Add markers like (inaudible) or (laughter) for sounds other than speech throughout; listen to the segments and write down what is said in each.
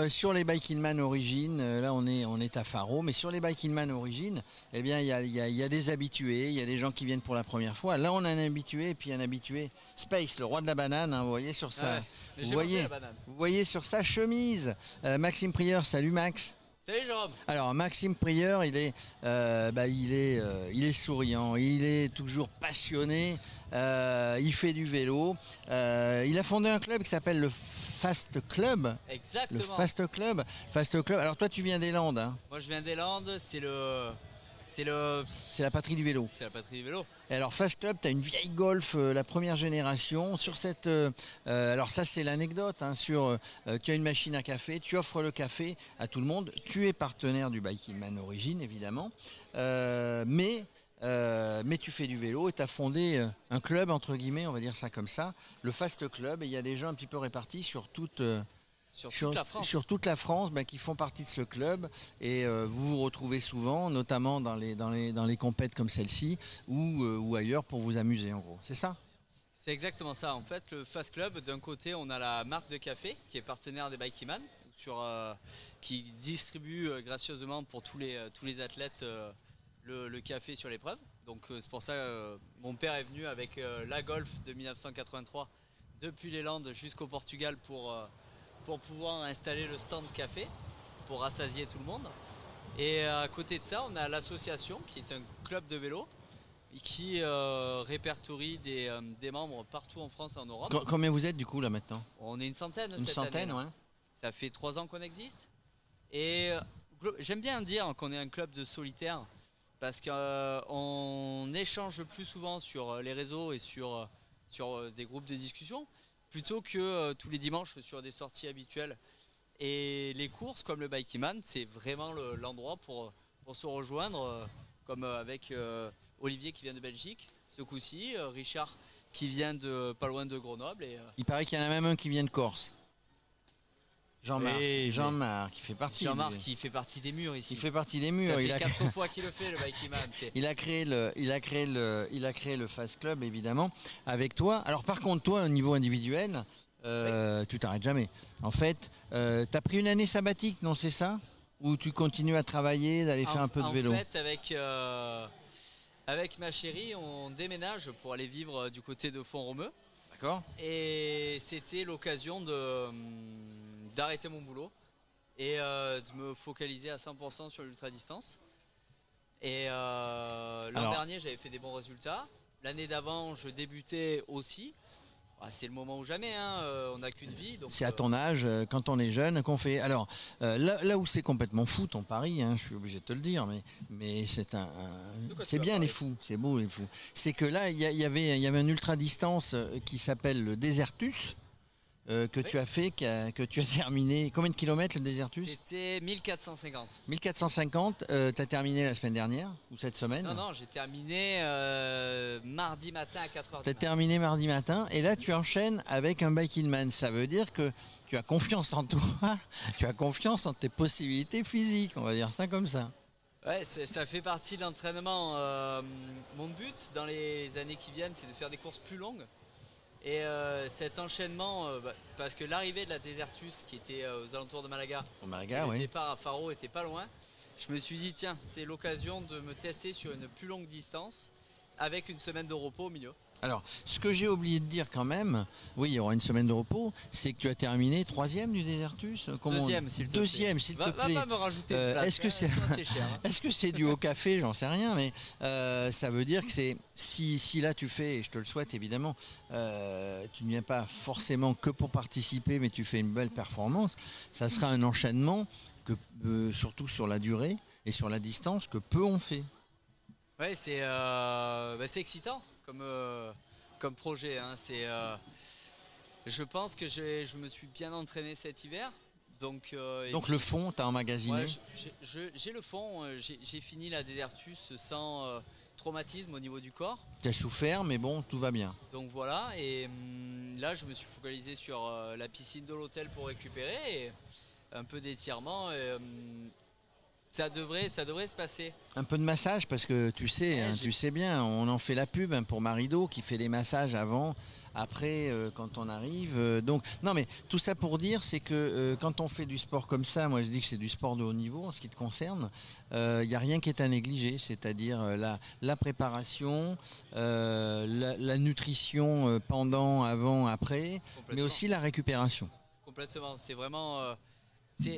Euh, sur les Bike Man Origine, euh, là on est, on est à Faro, mais sur les Bike Man Origine, eh bien il y a, il y a- il y a des habitués, il y a des gens qui viennent pour la première fois. Là on a un habitué et puis un habitué Space, le roi de la banane, hein, vous voyez sur. Ouais, vous, voyez, banane. vous voyez sur sa chemise, euh, Maxime Prieur, salut Max. Salut Jérôme Alors Maxime Prieur, il est, euh, bah, il est, euh, il est souriant, il est toujours passionné, euh, il fait du vélo. Il a fondé un club qui s'appelle le Fast Club. Le Exactement. Fast Club. Fast Club. Alors toi, tu viens des Landes. hein? Moi je viens des Landes, c'est le. C'est le. C'est la patrie du vélo. C'est la patrie du vélo. Et alors Fast Club, tu as une vieille Golf, euh, la première génération. Sur cette, euh, euh, alors ça c'est l'anecdote. hein, sur, tu as une machine à café, tu offres le café à tout le monde. Tu es partenaire du Biking Man Origine évidemment, mais euh, mais tu fais du vélo et tu as fondé un club entre guillemets, on va dire ça comme ça, le Fast Club. Et il y a des gens un petit peu répartis sur toute euh, Sur sur, toute la France. sur toute la France, ben, qui font partie de ce club et euh, vous vous retrouvez souvent, notamment dans les dans les dans les compètes comme celle-ci ou euh, ou ailleurs pour vous amuser en gros. C'est ça? C'est exactement ça. En fait, le Fast Club, d'un côté, on a la marque de café qui est partenaire des Bikeman, sur, euh, qui distribue gracieusement pour tous les, tous les athlètes le, le café sur l'épreuve. Donc c'est pour ça que mon père est venu avec la Golf de 1983 depuis les Landes jusqu'au Portugal pour, pour pouvoir installer le stand café pour rassasier tout le monde. Et à côté de ça, on a l'association qui est un club de vélo et qui euh, répertorie des, euh, des membres partout en France et en Europe. Com- Combien vous êtes du coup là maintenant? On est une centaine Une cette centaine, année. ouais. Ça fait trois ans qu'on existe. Et euh, j'aime bien dire qu'on est un club de solitaires parce qu'on échange plus souvent sur euh, les réseaux et sur, euh, sur euh, des groupes de discussion plutôt que euh, tous les dimanches sur des sorties habituelles. Et les courses comme le Bikeman, c'est vraiment le- l'endroit pour, pour se rejoindre, euh, comme euh, avec Olivier qui vient de Belgique ce coup-ci, Richard qui vient de pas loin de Grenoble. Et, Il paraît qu'il y en a même un qui vient de Corse. Jean-Marc. Oui, Jean-Marc, qui fait partie. Jean-Marc qui fait partie des murs ici. Il fait partie des Ça murs. fait Il a, quatre fois qu'il le fait le Bikeman. c'est- (laughs) il a créé le, il a créé le, il a créé le Fast Club évidemment avec toi. Alors par contre toi au niveau individuel, euh, tu t'arrêtes jamais. En fait, euh, t'as pris une année sabbatique, non c'est ça? Ou tu continues à travailler, d'aller faire en, un peu de en vélo? fait, avec, euh, avec ma chérie, on déménage pour aller vivre du côté de Font-Romeu. D'accord. Et c'était l'occasion de, hum, d'arrêter mon boulot et euh, de me focaliser à 100% sur l'ultra-distance. Et euh, l'an dernier, j'avais fait des bons résultats. L'année d'avant, je débutais aussi. Ah, c'est le moment ou jamais, hein, euh, on n'a qu'une vie. C'est à ton âge, euh, quand on est jeune, qu'on fait. Alors euh, là, là où c'est complètement fou ton pari, hein, je suis obligé de te le dire, mais mais c'est un, c'est bien les fous, c'est beau les fous. C'est que là il y, il y avait il y avait un ultra distance qui s'appelle le Desertus euh, que Oui. tu as fait, que tu as (laughs) terminé. Combien de kilomètres le Desertus C'était 1450. 1450. Euh, tu as terminé la semaine dernière ou cette semaine Non, non, j'ai terminé euh, mardi matin à 4h Tu as terminé mardi matin et là tu enchaînes avec un Biking Man. Ça veut dire que tu as confiance en toi, (laughs) tu as confiance en tes possibilités physiques, on va dire ça comme ça. Ouais, ça fait partie de l'entraînement. Euh, mon but dans les années qui viennent, c'est de faire des courses plus longues. Et euh, cet enchaînement, euh, bah, parce que l'arrivée de la Desertus, qui était euh, aux alentours de Malaga, Au Malaga, le oui. départ à Faro était pas loin, je me suis dit, tiens, c'est l'occasion de me tester sur une plus longue distance, avec une semaine de repos au milieu. Alors, ce que j'ai oublié de dire quand même, oui, il y aura une semaine de repos, c'est que tu as terminé troisième du Desertus. comment on- Deuxième, s'il te plaît. Deuxième, s'il te Va, va plaît. pas me rajouter Euh, (laughs) est-ce que c'est- c'est cher. hein. Dû au café? J'en sais rien, mais euh, ça veut dire que c'est si, si là tu fais, et je te le souhaite évidemment, euh, tu ne viens pas forcément que pour participer, mais tu fais une belle performance, ça sera un enchaînement que euh, surtout sur la durée et sur la distance que peu ont fait. Ouais, c'est euh, bah, c'est excitant comme, euh, comme projet. hein. C'est, euh, je pense que je me suis bien entraîné cet hiver. Donc, euh, Donc puis- le fond, tu as emmagasiné. Ouais, je- je- je- j'ai le fond. J'ai fini la Desertus sans traumatisme au niveau du corps. Tu as souffert, mais bon, tout va bien. Donc voilà. Et hum, là, je me suis focalisé sur la piscine de l'hôtel pour récupérer et un peu d'étirement. et, hum, ça devrait, ça devrait se passer. Un peu de massage parce que tu sais, Ouais, hein, tu sais bien, on en fait la pub hein, pour Marido qui fait des massages avant, après euh, quand on arrive. euh, donc non mais tout ça pour dire c'est que euh, quand on fait du sport comme ça, moi je dis que c'est du sport de haut niveau en ce qui te concerne. Il n'y a rien qui est à négliger, c'est-à-dire la, la préparation, la, la nutrition pendant, avant, après, mais aussi la récupération. Complètement. C'est vraiment.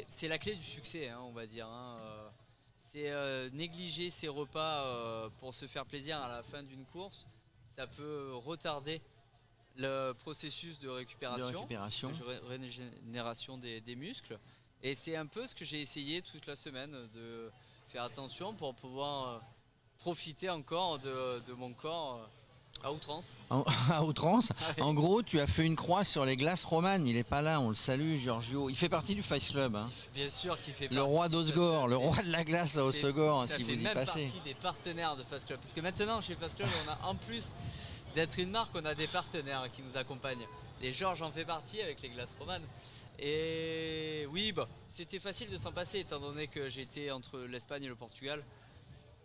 C'est, la clé du succès, hein, on va dire. hein, euh, c'est euh, négliger ses repas euh, pour se faire plaisir à la fin d'une course. Ça peut retarder le processus de De récupération, de ré- régénération des, des muscles. Et c'est un peu ce que j'ai essayé toute la semaine de faire attention pour pouvoir profiter encore de, de mon corps à outrance. En- (laughs) à outrance. En gros, tu as fait une croix sur les glaces romanes. Il est pas là, on le salue, Giorgio. Il fait partie du Fight Club. hein. Bien sûr qu'il fait Le partie roi du d'Osgore, le roi de la glace à ça si fait vous y passez. partie des partenaires de Fast Club. Parce que maintenant, chez Fast Club, on a en plus d'être une marque, on a des partenaires qui nous accompagnent. Et Georges en fait partie avec les glaces romanes. Et oui, bah, c'était facile de s'en passer étant donné que j'étais entre l'Espagne et le Portugal.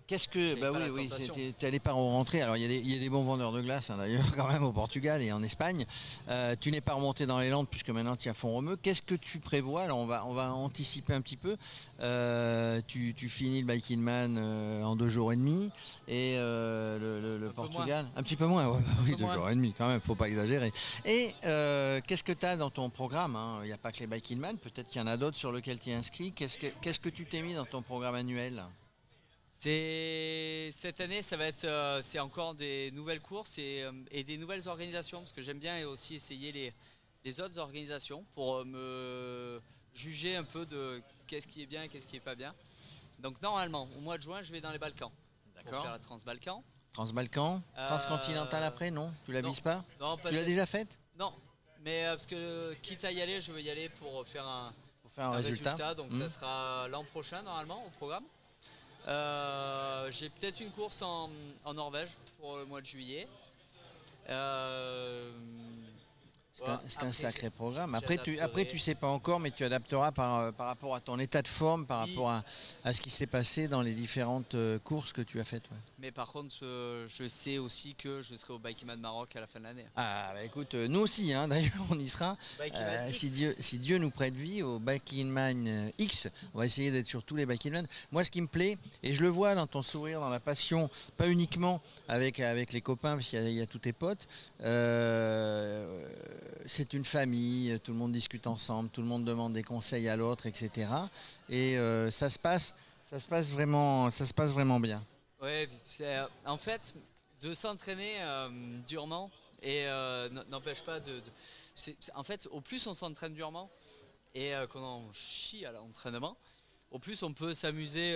Qu'est-ce que. Bah oui, oui, c'était- allé pas rentrer. Alors, il y, a des- il y a des bons vendeurs de glace, hein, d'ailleurs, (laughs) quand même, au Portugal et en Espagne. Euh, tu n'es pas remonté dans les Landes puisque maintenant tu à fond romeux. Qu'est-ce que tu prévois? Alors, on va, on va anticiper un petit peu. Euh, tu, tu finis le Biking Man euh, en deux jours et demi. Et le, le- le Un peu Portugal. Un petit peu moins, ouais, bah oui, peu deux moins. jours et demi, quand même, faut pas exagérer. Et qu'est-ce que tu as dans ton programme hein? Il n'y a pas que les Biking Man, peut-être qu'il y en a d'autres sur lesquels tu es inscrit. Qu'est-ce que, qu'est-ce que tu t'es mis dans ton programme annuel? Cette année, ça va être, euh, c'est encore des nouvelles courses et, euh, et des nouvelles organisations parce que j'aime bien aussi essayer les, les autres organisations pour euh, me juger un peu de qu'est-ce qui est bien et qu'est-ce qui est pas bien. Donc normalement, au mois de juin, je vais dans les Balkans pour faire la Transbalkan. Transbalkan Transcontinental après, non? Tu la non. vises pas? Non, Tu l'as déjà faite? Non, mais parce que quitte à y aller, je veux y aller pour faire un, Pour faire un, un résultat, résultat. donc ça sera l'an prochain normalement au programme. Euh, J'ai peut-être une course en, en Norvège pour le mois de juillet. Euh, C'est un, sacré programme. Après tu, après, tu sais pas encore, mais tu adapteras par, euh, par rapport à ton état de forme, par Oui. rapport à, à ce qui s'est passé dans les différentes courses que tu as faites. ouais. Mais par contre, euh, je sais aussi que je serai au Bikeman Maroc à la fin de l'année. Ah, bah écoute, euh, nous aussi, hein, (laughs) d'ailleurs, on y sera. Bikeman Euh, si, Dieu, si Dieu nous prête vie au Bike in Man euh, X, on va essayer d'être sur tous les Bike in Man. Moi, ce qui me plaît, et je le vois dans ton sourire, dans la passion, pas uniquement avec, avec les copains, parce qu'il y, y a tous tes potes, euh, c'est une famille, tout le monde discute ensemble, tout le monde demande des conseils à l'autre, etc. Et ça se passe. Ça se passe vraiment, ça se passe vraiment bien. Ouais, c'est, euh, en fait, de s'entraîner euh, durement et euh, n'empêche pas de. en fait, au plus on s'entraîne durement et euh, qu'on en chie à l'entraînement, au plus on peut s'amuser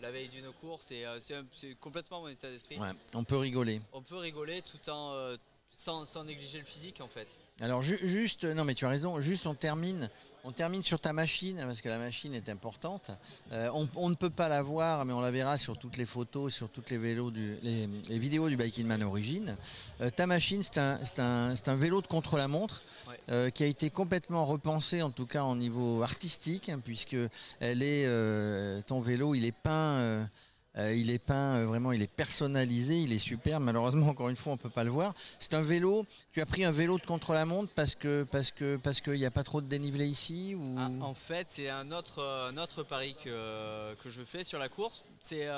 la veille d'une course et c'est, complètement mon état d'esprit. Ouais, on peut rigoler. On peut rigoler tout en sans, sans négliger le physique en fait. Alors ju- juste, non mais tu as raison, juste on termine, on termine sur ta machine parce que la machine est importante. Euh, on, on ne peut pas la voir, mais on la verra sur toutes les photos, sur toutes les vélos, du, les, les vidéos du Biking Man Origine. Euh, ta machine, c'est un, vélo de contre-la-montre Ouais. euh, qui a été complètement repensé, en tout cas au niveau artistique, hein, puisque elle est, ton vélo, il est peint. Euh, il est peint, euh, vraiment, il est personnalisé, il est superbe. Malheureusement, (laughs) encore une fois, on peut pas le voir. C'est un vélo. Tu as pris un vélo de contre-la-montre parce que parce que parce qu'il n'y a pas trop de dénivelé ici ou? Ah, en fait, c'est un autre, euh, pari que, que je fais sur la course. C'est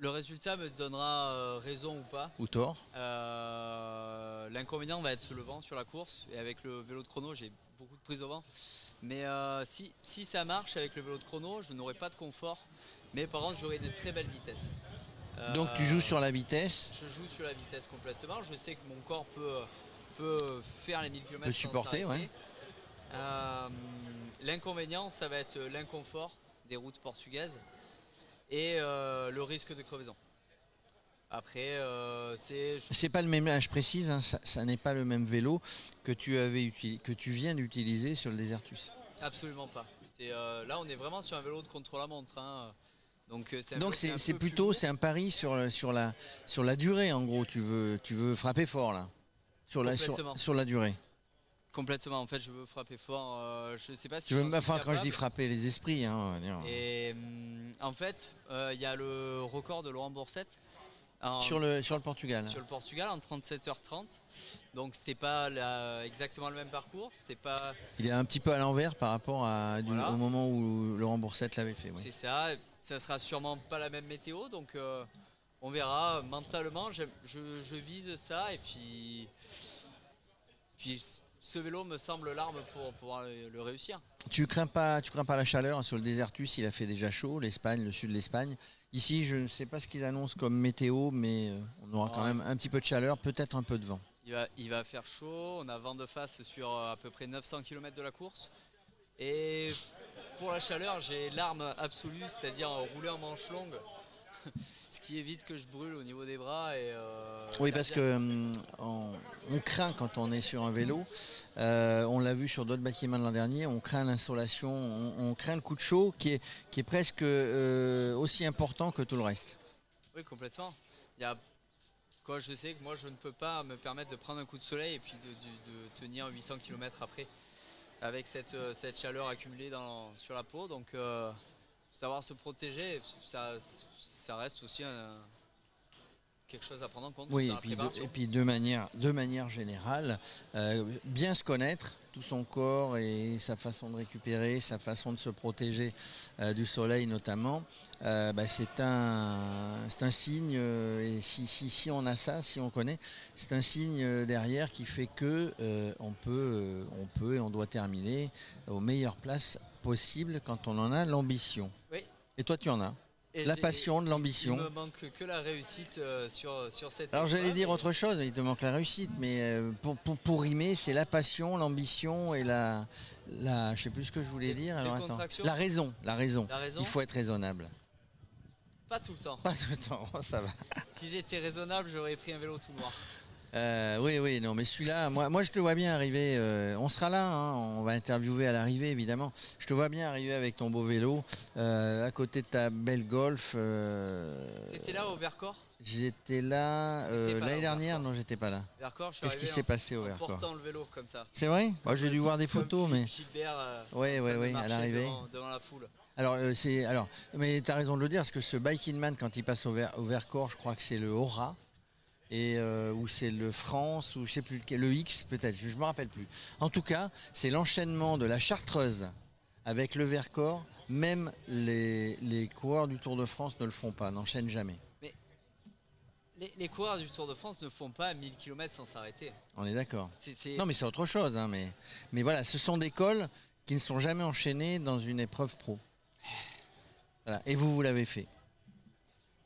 le résultat me donnera raison ou pas. ou tort. L'inconvénient va être le vent sur la course et avec le vélo de chrono, j'ai beaucoup de prise au vent. Mais si, si ça marche avec le vélo de chrono, je n'aurai pas de confort. Mais par contre, j'aurai de très belles vitesses. Donc tu Euh, joues sur la vitesse, Je joue sur la vitesse complètement. Je sais que mon corps peut, peut faire les 1000 km. Peut supporter, ouais. Euh, L'inconvénient, ça va être l'inconfort des routes portugaises et euh, le risque de crevaison. Après, euh, c'est c'est pas le même. Je précise, hein, ça, ça n'est pas le même vélo que tu avais que tu viens d'utiliser sur le Desertus. absolument pas. Euh, là, on est vraiment sur un vélo de contre-la-montre. hein. Donc, euh, c'est plutôt c'est un pari sur le- sur la sur la durée en gros. Tu veux tu veux frapper fort là sur la sur, Complètement. sur la durée. complètement. En fait, je veux frapper fort. euh, je sais pas si. Tu veux, enfin, quand je dis frapper les esprits, hein, on va dire. Et hum, en fait, euh, il y a le record de Laurent Boursette en- sur, le, sur le Portugal. sur le Portugal en 37h30. Donc c'était pas la- exactement le même parcours. C'était pas. Il est un petit peu à l'envers par rapport à, du- Voilà. au moment où Laurent Boursette l'avait fait. C'est ça. Ça sera sûrement pas la même météo. Donc euh, on verra. Mentalement, je, je vise ça et puis. Puis ce vélo me semble l'arme pour pouvoir le réussir. Tu crains pas, tu crains pas la chaleur hein, sur le Désertus, il a fait déjà chaud, l'Espagne, le sud de l'Espagne. Ici, je ne sais pas ce qu'ils annoncent comme météo, mais euh, on aura quand même un petit peu de chaleur, peut-être un peu de vent. Il va, il va faire chaud, on a vent de face sur euh, à peu près 900 km de la course. Et pour la chaleur, j'ai l'arme absolue, c'est-à-dire rouler en manche longue. (laughs) Ce qui évite que je brûle au niveau des bras. Et, euh, Oui, parce que hum, on, on craint quand on est sur un vélo. euh, on l'a vu sur d'autres bâtiments de l'an dernier. On craint l'insolation, on, on craint le coup de chaud qui est, qui est presque euh, aussi important que tout le reste. Oui, complètement. Il y a... Quoi, je sais que moi, je ne peux pas me permettre de prendre un coup de soleil et puis de, de- de tenir 800 km après avec cette, euh, cette chaleur accumulée sur la peau. Donc, euh, savoir se protéger, ça, ça reste aussi un- quelque chose à prendre en compte Oui, dans et la puis, de, et puis de manière, de manière générale, euh, bien se connaître, tout son corps et sa façon de récupérer, sa façon de se protéger euh, du soleil notamment, euh, bah, c'est un, signe, et si, si, si on a ça, si on connaît, c'est un signe derrière qui fait que on, peut, on peut et on doit terminer aux meilleures places possibles quand on en a l'ambition. Oui. Et toi, tu en as? La passion, de l'ambition. Il me manque que la réussite euh, sur, sur cette Alors j'allais dire autre chose, il te manque la réussite, mais euh, pour, pour, pour rimer, c'est la passion, l'ambition et la, la... Je sais plus ce que je voulais Des- dire. des Alors attends. La raison, la raison. La raison Il faut être raisonnable. Pas tout le temps. Pas tout le temps, (laughs) ça va. si j'étais raisonnable, j'aurais pris un vélo tout noir. Euh, oui, oui, non, mais celui-là, moi, moi je te vois bien arriver. euh, on sera là, hein, on va interviewer à l'arrivée évidemment. Je te vois bien arriver avec ton beau vélo, euh, à côté de ta belle Golf. T'étais là au Vercors? J'étais là l'année dernière, non, j'étais pas là. Vercors, je suis Qu'est-ce qui s'est passé au Vercors? portant le vélo comme ça. C'est vrai? Moi, J'ai dû voir des photos, mais. Gilbert, train de ouais, à l'arrivée. Devant, devant la foule. Alors, euh, c'est, alors, mais tu as raison de le dire, parce que ce Biking Man, quand il passe au, Ver- au Vercors, je crois que c'est le Aura, et, euh, ou c'est le France, ou je sais plus lequel, le X peut-être, je ne me rappelle plus. En tout cas, c'est l'enchaînement de la Chartreuse avec le Vercors. Même les, les coureurs du Tour de France ne le font pas, n'enchaînent jamais. Les, les coureurs du Tour de France ne font pas 1000 km sans s'arrêter. On est d'accord. Non, mais c'est autre chose. hein, mais, mais voilà, ce sont des cols qui ne sont jamais enchaînés dans une épreuve pro. Voilà. Et vous, vous l'avez fait.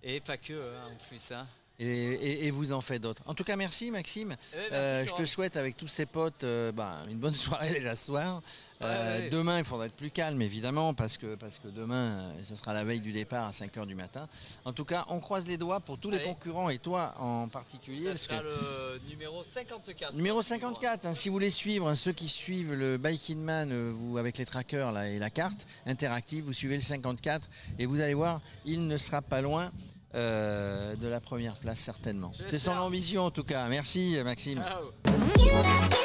Et pas que, hein, en plus. Hein. Et, et- et vous en faites d'autres. En tout cas, merci Maxime. Eh ben, merci, Euh, je te souhaite avec tous ces potes euh, bah, une bonne (laughs) soirée déjà ce soir. Ouais, Euh. Demain, il faudra être plus calme évidemment parce que, parce que demain, ce sera la veille du départ à 5h du matin. En tout cas, on croise les doigts pour tous les concurrents et toi en particulier. Ça parce sera le numéro 54. Numéro hein, suivant. 54, hein, si vous voulez suivre, hein, ceux qui suivent le Biking Man euh, vous, avec les trackers là, et la carte interactive, vous suivez le 54 et vous allez voir, il ne sera pas loin euh, de la première place certainement. C'est son ambition en tout cas. Merci Maxime. Ciao.